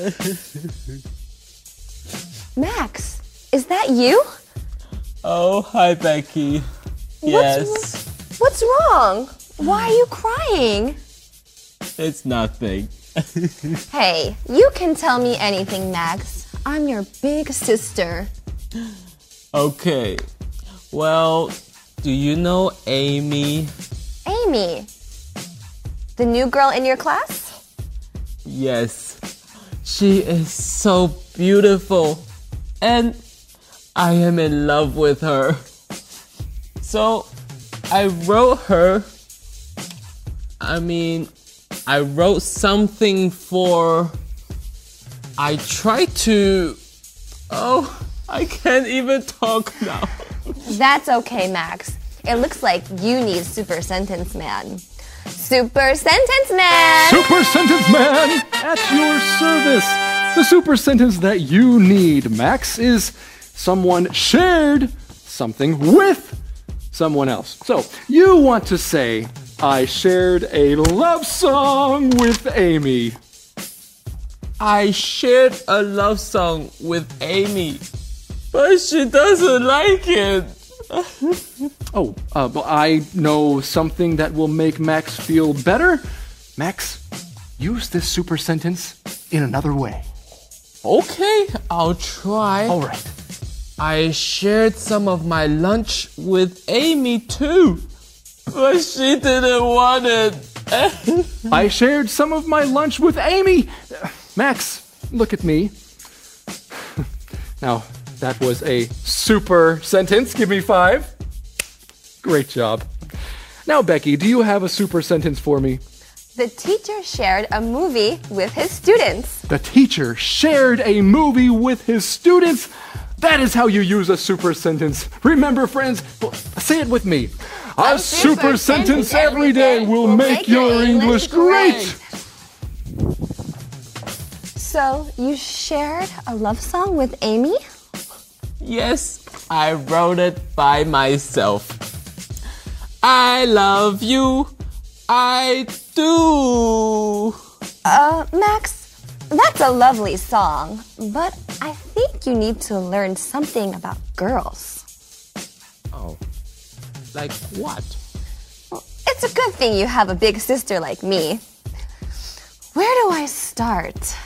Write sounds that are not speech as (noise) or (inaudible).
(laughs) Max, is that you? Oh, hi, Becky. Yes, What's wrong? Why are you crying? it's nothing. (laughs) Hey, you can tell me anything, Max. I'm your big sister. Okay. Well, do you know Amy? Amy. The new girl in your class? Yes. She is so beautiful. And I am in love with her. So I wrote her. I mean, I wrote something for. I tried to. Oh, I can't even talk now. That's okay, Max. It looks like you need Super Sentence Man. Super Sentence Man! Super Sentence Man at your service. The super sentence that you need, Max, is someone shared something with someone else. So you want to say, I shared a love song with Amy. I shared a love song with Amy, but she doesn't like it. (laughs) Oh, uh, well, I know something that will make Max feel better. Max, use this super sentence in another way. Okay, I'll try. All right. I shared some of my lunch with Amy too, but she didn't want it. (laughs) I shared some of my lunch with Amy. Max, look at me. (laughs) now, that was a super sentence. Give me five. Great job. Now, Becky, do you have a super sentence for me? The teacher shared a movie with his students. The teacher shared a movie with his students. That is how you use a super sentence. Remember, friends, say it with me. A, super, sentence every day will make your English great. So, you shared a love song with Amy? Yes, I wrote it by myself. I love you. I do. Uh, Max, that's a lovely song, but I think you need to learn something about girls. Oh, like what? It's a good thing you have a big sister like me. Where do I start?